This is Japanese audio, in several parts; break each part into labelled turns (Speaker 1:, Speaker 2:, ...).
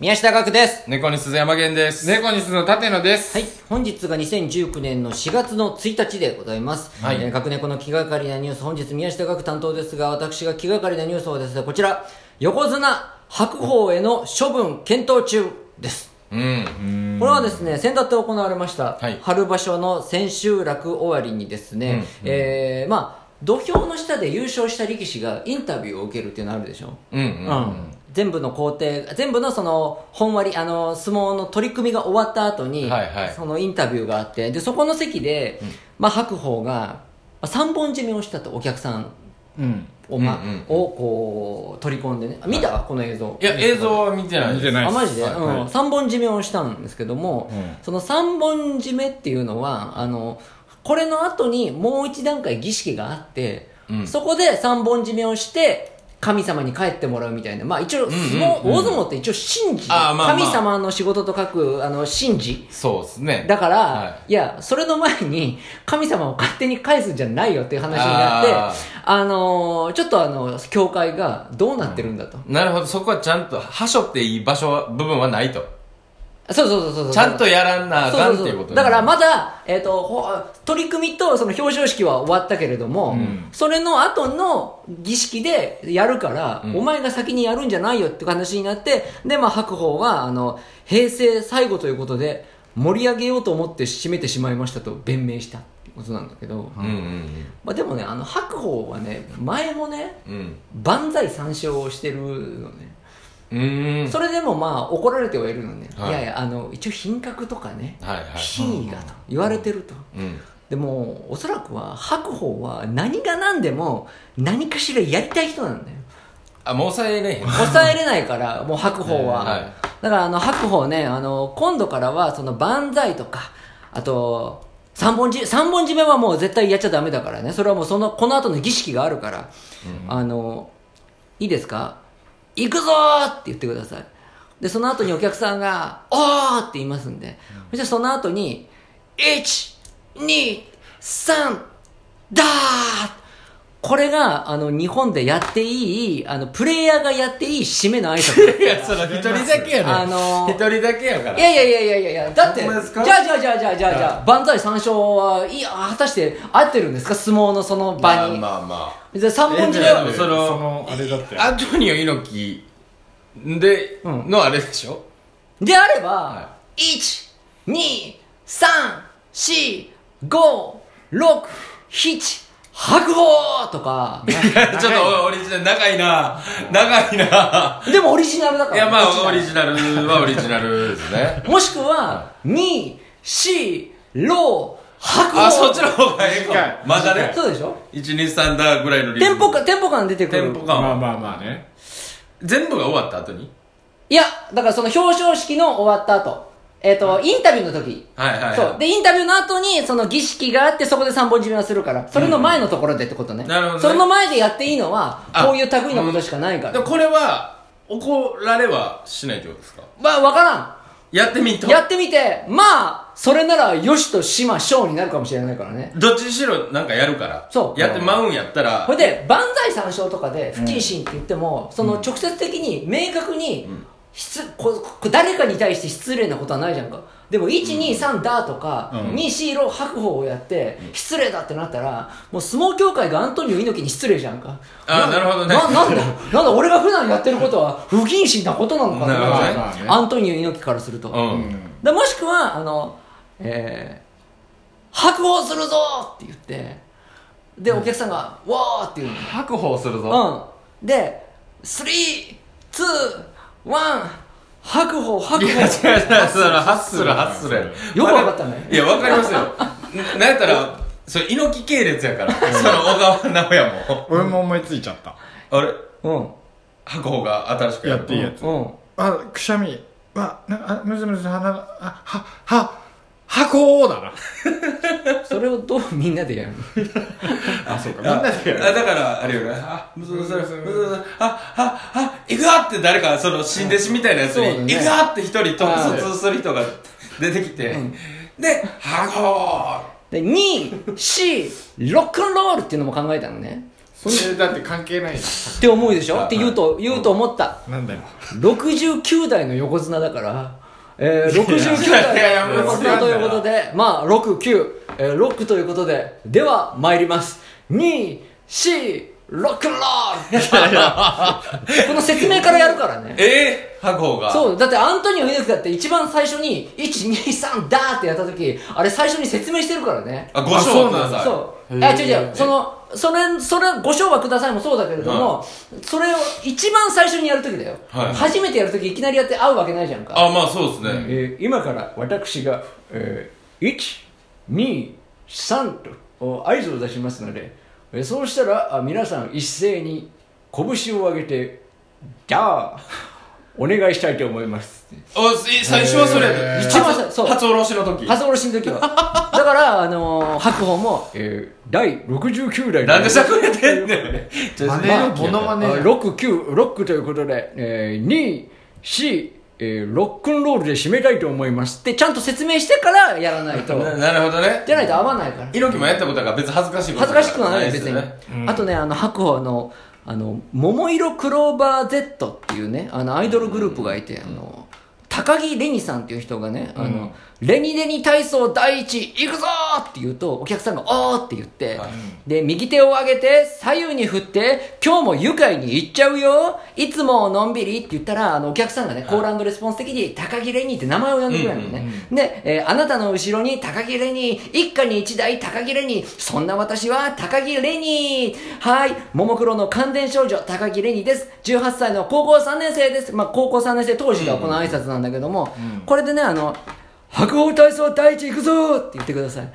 Speaker 1: 宮下学です。
Speaker 2: 猫に鈴山源です。
Speaker 3: 猫にすの立野です。
Speaker 1: はい。本日が2019年の4月の1日でございます。
Speaker 2: はい
Speaker 1: えー学猫の気がかりなニュース、本日宮下学担当ですが、私が気がかりなニュースはですね、こちら、横綱白鵬への処分検討中です。
Speaker 2: うん。
Speaker 1: これはですね、先だって行われました、
Speaker 2: はい
Speaker 1: 春場所の千秋楽終わりにですね、えーまあ、土俵の下で優勝した力士がインタビューを受けるっていうのあるでしょ？
Speaker 2: うんうん。
Speaker 1: うん全部の工程全部のその本割あの相撲の取り組みが終わった後に、
Speaker 2: はいはい。
Speaker 1: そのインタビューがあってでそこの席で、まあ、白鵬がまあ三本締めをしたとお客さん
Speaker 3: うん。
Speaker 1: を,、ま
Speaker 2: うんうん
Speaker 1: をこう取り込んでね。あ見た、この映像。
Speaker 2: いや、映像は見てないです。
Speaker 1: あマジで、
Speaker 2: はい
Speaker 1: うん。
Speaker 3: はい
Speaker 1: 三本締めをしたんですけども、
Speaker 3: うん。
Speaker 1: その三本締めっていうのはあのこれの後にもう一段階儀式があって、
Speaker 2: うん。
Speaker 1: そこで三本締めをして神様に帰ってもらうみたいな。まあ一応相撲、大相撲って一応神事、
Speaker 2: あーまあまあ。
Speaker 1: 神様の仕事と書くあの神事。
Speaker 2: そうですね。
Speaker 1: だから、、
Speaker 2: はい。
Speaker 1: やそれの前に神様を勝手に返すんじゃないよっていう話になって
Speaker 2: あ
Speaker 1: あ
Speaker 2: ー
Speaker 1: のーちょっとあの教会がどうなってるんだと、
Speaker 2: なるほど、そこはちゃんと、はしょっていい場所は、部分はないと。
Speaker 1: そうそうそうそう
Speaker 2: ちゃんとやらんなあかんっていうことね
Speaker 1: だからまだ、えー、とほ取り組みとその表彰式は終わったけれども、それの後の儀式でやるから、お前が先にやるんじゃないよって話になってで、まあ、白鵬はあの平成最後ということで盛り上げようと思って締めてしまいましたと弁明したってことなんだけど、
Speaker 2: うんうん
Speaker 1: まあ、でもねあの白鵬はね前もね
Speaker 2: うん。うん。
Speaker 1: 万歳三唱をしてるのね。それでもまあ怒られてはいるのね、
Speaker 2: はい。
Speaker 1: い、やいやあの一応品格とかね、
Speaker 2: はいはい。
Speaker 1: 品位がと言われてると、
Speaker 2: うん。
Speaker 1: でもおそらくは白鵬は何が何でも何かしらやりたい人なんだよ。
Speaker 2: あ、もう抑えれへん。
Speaker 1: 抑えれないから もう白鵬は、
Speaker 2: はい。
Speaker 1: だからあの白鵬ねあの今度からはその万歳とかあと三本締三本締めはもう絶対やっちゃダメだからね。それはもうそのこの後の儀式があるから、あのいいですか？行くぞーって言ってくださいでその後にお客さんが「おー!」って言いますんで、そしてその後に123ダーこれがあの日本でやっていいあのプレイヤーがやっていい締めの挨拶
Speaker 2: いや、その一人だけや。
Speaker 1: あのー
Speaker 2: 一人だけやから。
Speaker 1: いやいやいやいやいやいやだってじゃあ
Speaker 2: ほんまですか？
Speaker 1: じゃあじゃあじゃあじゃあじゃあ万歳三唱はいや果たして合ってるんですか？相撲のその場に、
Speaker 2: まあまあまあ。
Speaker 1: で三本締め
Speaker 2: いや
Speaker 1: は
Speaker 2: でもその
Speaker 3: そのあれだって
Speaker 2: アントニオ猪木で、
Speaker 1: うん
Speaker 2: のあれでしょ？
Speaker 1: であれば、
Speaker 2: は
Speaker 1: 1234567白鵬とか。
Speaker 2: ちょっとオリジナル長いな。長いな。
Speaker 1: でもオリジナルだから。
Speaker 2: いやまあオリ
Speaker 1: ナ
Speaker 2: ジナルはオリジナルですね。
Speaker 1: ル もしくは2 4 6白鵬。
Speaker 2: あそっちの方がええか
Speaker 3: 短い。
Speaker 2: もまだね。
Speaker 1: そうでしょ
Speaker 2: ？123だぐらいのリズム。
Speaker 1: テンポ感テンポ感出てくる。
Speaker 2: テンポ感は
Speaker 3: まあまあまあね。
Speaker 2: 全部が終わった後に？
Speaker 1: いやだからその表彰式の終わった後えっ、と、インタビューの時
Speaker 2: はいはいはい
Speaker 1: そう。で、インタビューの後に、その儀式があって、そこで三本締めをするから、それの前のところでってことね。
Speaker 2: なるほどね
Speaker 1: それの前でやっていいのは、
Speaker 2: あ
Speaker 1: こういう類のことしかないから。
Speaker 2: でもこれは怒られはしないってことですか
Speaker 1: まあ、わから
Speaker 2: やってみんと
Speaker 1: ん。やってみて、まあ、それなら、よしとしましょうになるかもしれないからね。
Speaker 2: どっちにしろなんかやるから
Speaker 1: そう
Speaker 2: やってまうんやったら
Speaker 1: これで、万歳三唱とかで、不謹慎って言っても、その直接的に、明確に、失ここ誰かに対して失礼なことはないじゃんか。でも、1、2、3だとか、
Speaker 3: うん
Speaker 1: 2、4、6白鵬をやって、失礼だってなったら、もう相撲協会がアントニオ猪木に失礼じゃんか。
Speaker 2: あなるほどね
Speaker 1: ななんだ、なんだ、俺が普段やってることは不謹慎なことなのか
Speaker 2: なね
Speaker 1: アントニオ猪木からすると。
Speaker 2: うん
Speaker 1: でもしくは、あの、えー、白鵬するぞって言って、で、お客さんが、わーって言うの。
Speaker 2: 白鵬するぞ
Speaker 1: うん。で、 three, two, one、白鵬、白
Speaker 2: いや違う違う
Speaker 1: 鵬。
Speaker 2: そのハッスルハッスルや
Speaker 1: よくわかったね
Speaker 2: いやわかりますよな なんやったらそれ猪木系列やからその小川直也も
Speaker 3: 俺も思いついちゃった。
Speaker 2: あれ？
Speaker 1: うん。
Speaker 2: 白鵬が新しく
Speaker 3: やっていいやつ。
Speaker 1: うん。
Speaker 3: あ、くしゃみ。あ、な、あ、むずむず、鼻が、あ、は、は、白鵬だな。
Speaker 1: それをどうみんなでやるの？
Speaker 3: あ、そうか。みん
Speaker 2: あ
Speaker 3: なでやる。
Speaker 2: あだからあれよねあむずむずむずむずあああ行くよって誰かその新弟子みたいなやつに行くよって一人と
Speaker 1: はい
Speaker 2: 疎通する人が出てきてで白鵬
Speaker 1: で、2、4、ロックンロールっていうのも考えたのね。
Speaker 3: それだって関係ないよ
Speaker 1: って思うでしょって言うと言うと思った
Speaker 3: なんだよ
Speaker 1: 69代の横綱だから、えー、69代の横綱ということで、まあ、6、9、えー、6ということで、では参ります。2、4、ロックンロールこの説明からやるからね。
Speaker 2: えー、白鵬が
Speaker 1: そう、だってアントニオ猪木だって一番最初に、1、2、3、ダーってやった時、あれ最初に説明してるからね。
Speaker 2: あご賞ください
Speaker 1: そう。
Speaker 3: へー
Speaker 1: あ、違う違う。その、それ、それ、ご賞はくださいもそうだけれども、それを一番最初にやるときだよ。
Speaker 2: はい
Speaker 1: 初めてやるときいきなりやって会うわけないじゃんか。
Speaker 2: あまあそうですね、
Speaker 1: えー今から私が、えー、1、2、3とお合図を出しますので、えーそうしたらあ皆さん一斉に拳を上げて、じゃあ、お願いしたいと思います。
Speaker 2: おい最初はそれ
Speaker 1: 一番最そう
Speaker 2: 初おろしの時
Speaker 1: 初おろしの時は。だから、あのー白鵬も、えー第69代
Speaker 2: なんでしゃくれてんねん。
Speaker 3: マネ
Speaker 2: まあ
Speaker 3: モノマネ。じゃん
Speaker 1: 6、9、ロックということで、えー、2、4、えーロックンロールで締めたいと思いますってちゃんと説明してからやらないと。
Speaker 2: ななるほどね。
Speaker 1: じゃないと合わないから。
Speaker 2: 猪木もやったことだから別に恥ずかしいこと
Speaker 1: 恥ずかしくはないよ、別に。
Speaker 2: ですよね。
Speaker 1: あとね、あの、白鵬の、あの、桃色クローバー Z っていうね、あの、アイドルグループがいて、あの、高木レニさんっていう人がね、あの、レニレニ体操第一、行くぞーって言うと、お客さんがおーって言って、
Speaker 2: はい
Speaker 1: で、右手を上げて、左右に振って、今日も愉快に行っちゃうよいつものんびりって言ったら、あの、お客さんがね、コールレスポンス的に、高木レニって名前を呼んでくれるのね。で、えーあなたの後ろに高木レニ一家に一台高木レニそんな私は高木レニはい、ももクロの関電少女、高木レニです。18歳の高校3年生です。まあ、高校3年生当時がこの挨拶なんだけども、これでね、あの、白鵬体操第一行くぞーって言ってください。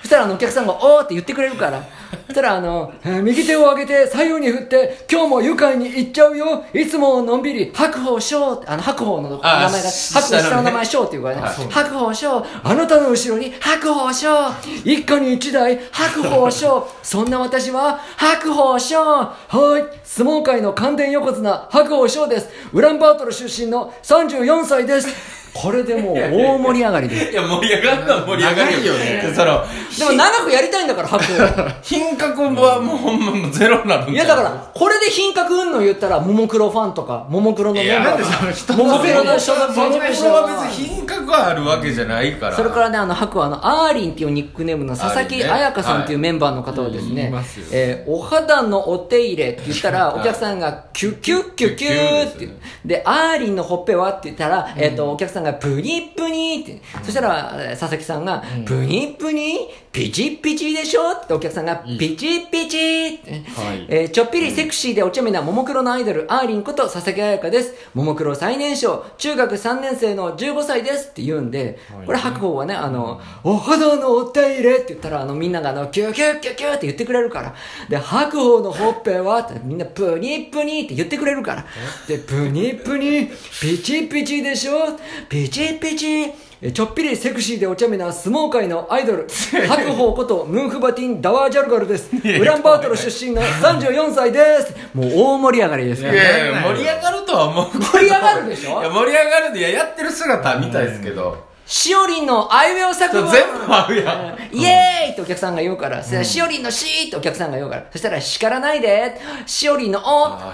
Speaker 1: そしたらあのお客さんがおーって言ってくれるから。そしたらあの、えー右手を上げて左右に振って、今日も愉快に行っちゃうよいつものんびり、白鵬翔あの白鵬の名前
Speaker 2: あ
Speaker 1: が、
Speaker 2: し
Speaker 1: 白鵬
Speaker 2: 下のね
Speaker 1: 下の名前翔っていうからね、
Speaker 2: はい
Speaker 1: 白鵬翔、あなたの後ろに白鵬翔、一家に一台白鵬翔、そんな私は白鵬翔、はい、相撲界の関電横綱白鵬翔です。ウランバートル出身の34歳です。これでもう大盛り上がりで。す。
Speaker 2: いや盛り上がるのは盛り上がる
Speaker 3: 長いよね。
Speaker 2: その
Speaker 1: でも長くやりたいんだから、白鵬。
Speaker 2: 品格はもうほんまゼロになるん
Speaker 1: いやだから、これで品格うんの言ったら、ももクロファンとか、ももクロのメンバ
Speaker 2: いや。
Speaker 3: なんでその人
Speaker 1: ー、ももクロの
Speaker 2: 人は別に品格があるわけじゃないから。
Speaker 1: それからね、あの、白はあの、アーリンっていうニックネームの佐々木彩香さんっていうメンバーの方はですね
Speaker 3: い。ますよ、
Speaker 1: えーお肌のお手入れって言ったら、お客さんがキュッキュッキュッキューって。
Speaker 2: で
Speaker 1: あーりんのほっぺはって言ったら、えっと、お客さんがプニップニって、そしたら、えー佐々木さんが、プニップニピチッピチでしょ？ってお客さんが、ピチッピチって、
Speaker 3: はい
Speaker 1: えーちょっぴりセクシーでお茶目なももクロのアイドル、あーりんこと佐々木彩香です。ももクロ最年少、中学3年生の15歳ですって言うんで、これ白鵬はね、あの、お肌のお手入れって言ったら、あの、みんながあの、キューキューキューキューって言ってくれるから。で、白鵬のほっぺはってみんなプニプニって言ってくれるから。で、プニプニ、ピチピチでしょ？ピチピチ。えちょっぴりセクシーでお茶目な相撲界のアイドル、白鵬ことムンフバティン・ダワージャルガルです。ウランバートル出身の34歳です。もう大盛り上がりですから
Speaker 2: いやいや盛り上がるとは思う
Speaker 1: 盛り上がるでしょ？
Speaker 2: いや盛り上がるんでいややってる姿見たいですけど
Speaker 1: しおりんのあいうえお作文。
Speaker 2: 全部あるやん。
Speaker 1: イエーイってお客さんが言うから、しおりんのしーってお客さんが言うから、そしたら叱らないで、しおりんの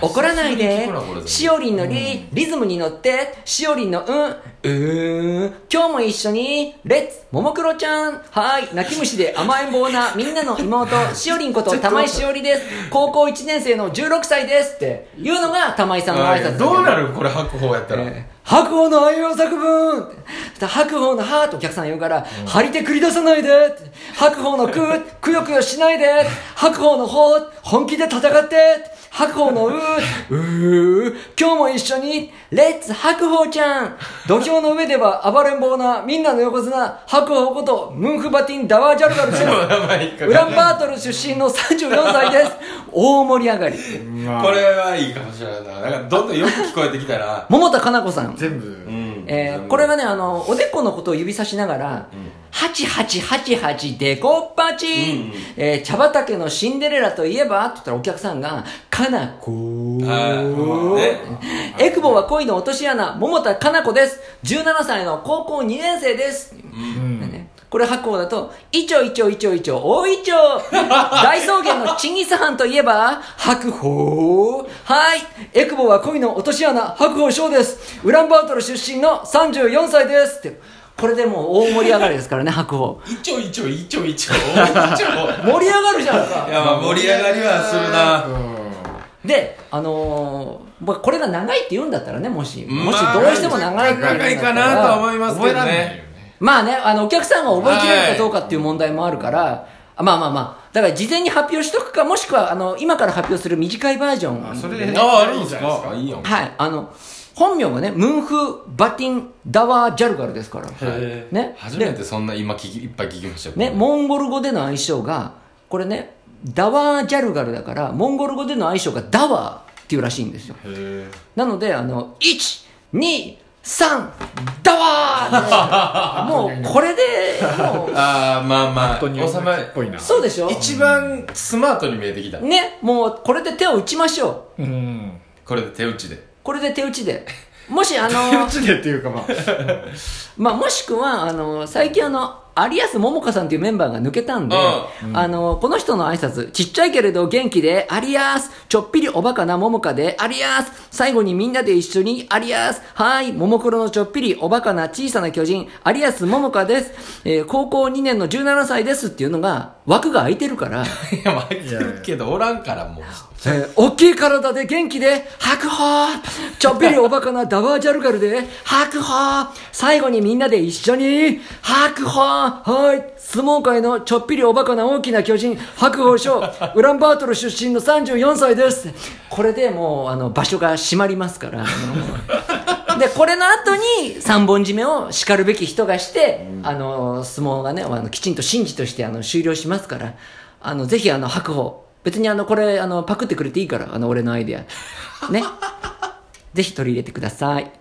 Speaker 1: お、怒らないで
Speaker 2: 久し
Speaker 1: おりんのり、リズムに乗って、しおりんのうん、うーん、今日も一緒に、レッツ、ももクロちゃん、はーい、泣き虫で甘えん坊なみんなの妹、しおりんこと玉井しおりです、高校1年生の16歳ですって。いうのが玉井さんの挨拶
Speaker 2: ど。うなるこれ白鵬やったら、
Speaker 1: えー白鵬のあいうえお作文白鵬のはーとお客さん言うから、張り手繰り出さないでって。白鵬のく、くよくよしないで白鵬のほう、本気で戦って白鵬のう、うー、今日も一緒に、レッツ白鵬ちゃん。土俵の上では暴れん坊なみんなの横綱、白鵬こと、ムンフバティン・ダワージャルガルです。
Speaker 2: 名前引っか。かる
Speaker 1: ウランバートル出身の34歳です。大盛り上がり。
Speaker 3: まあ
Speaker 2: これはいいかもしれないな。なんかどんどんよく聞こえてきたら。
Speaker 1: 桃田かな子さん。
Speaker 3: 全部。
Speaker 2: うん。
Speaker 1: えーこれがね、あの、おでこのことを指さしながら、8888デコッパチ、
Speaker 2: うん
Speaker 1: えー茶畑のシンデレラといえばって言ったらお客さんが、かなこ
Speaker 2: はいね
Speaker 1: エクボは恋の落とし穴、桃田かな子です。17歳の高校2年生です。
Speaker 3: うん
Speaker 1: ねこれ白鵬だと、イチョイチョイチョイチョ、大イチョ大草原のチンギス・ハンといえば、白鵬はい。エクボは恋の落とし穴、白鵬翔です。ウランバートル出身の34歳です。って。これでもう大盛り上がりですからね、白鵬。
Speaker 2: いちょいちょいちょいちょいちょ
Speaker 1: 盛り上がるじゃんか。
Speaker 2: いやまあ盛り上がりはするな。
Speaker 1: で、あのーまあこれが長いって言うんだったらね、もし、もし
Speaker 2: まあ
Speaker 1: どうしても長いって言うんだったら
Speaker 2: 長いかなとは思いますけどね。
Speaker 3: ね。
Speaker 1: まあね、あの、お客さんが覚えきれるかどうかっていう問題もあるから、まあまあまあ、だから事前に発表しとくか、もしくは、あの、今から発表する短いバージョン。
Speaker 3: あそれで
Speaker 2: あああるんです
Speaker 3: いいじゃないですか？
Speaker 2: かいいやん
Speaker 1: はい、あの、本名がね、ムンフ・バティン・ダワー・ジャルガルですから。ね。
Speaker 2: 初め
Speaker 1: で
Speaker 2: てそんな今聞きいっぱい聞きましたよ。
Speaker 1: ね、モンゴル語での愛称が、これね、ダワー・ジャルガルだから、モンゴル語での愛称がダワーっていうらしいんですよ。
Speaker 2: へ
Speaker 1: なので、あの、1、2、3、ダワー もう、これで、も
Speaker 2: ーああまあまあ
Speaker 3: 本当に
Speaker 2: 収ま
Speaker 3: っぽいな。
Speaker 1: そうでしょ？
Speaker 2: 一番スマートに見えてきた。
Speaker 1: ね、もう、これで手を打ちましょう。
Speaker 3: うん。
Speaker 2: これで手打ちで
Speaker 1: これで手打ちで。もし、あ
Speaker 3: 手
Speaker 1: の
Speaker 3: 打、ちでっていうかまあ。
Speaker 1: まあ、もしくは、あの、最近あの、有安桃香さんっていうメンバーが抜けたんで、
Speaker 2: う
Speaker 1: あの、この人の挨拶、ちっちゃいけれど元気で、有安、ちょっぴりおバカな桃香で、有安、最後にみんなで一緒に、有安、はい、ももクロのちょっぴりおバカな小さな巨人、有安桃香です、えー高校2年の17歳ですっていうのが、枠が空いてるから、
Speaker 2: いやまあいるけどおらんからもう。
Speaker 1: えー、大きい体で元気で、白鵬。ちょっぴりおバカなダワージャルガルで、白鵬。最後にみんなで一緒に、白鵬。はい。相撲界のちょっぴりおバカな大きな巨人、白鵬翔。ウランバートル出身の34歳です。これでもう、あの、場所が閉まりますから。で、これの後に三本締めを叱るべき人がして、あの、相撲がね、あの、きちんと神事としてあの終了しますから、あの、ぜひあの、白鵬、別にあの、これ、あの、パクってくれていいから、あの、俺のアイデア。ね。ぜひ取り入れてください。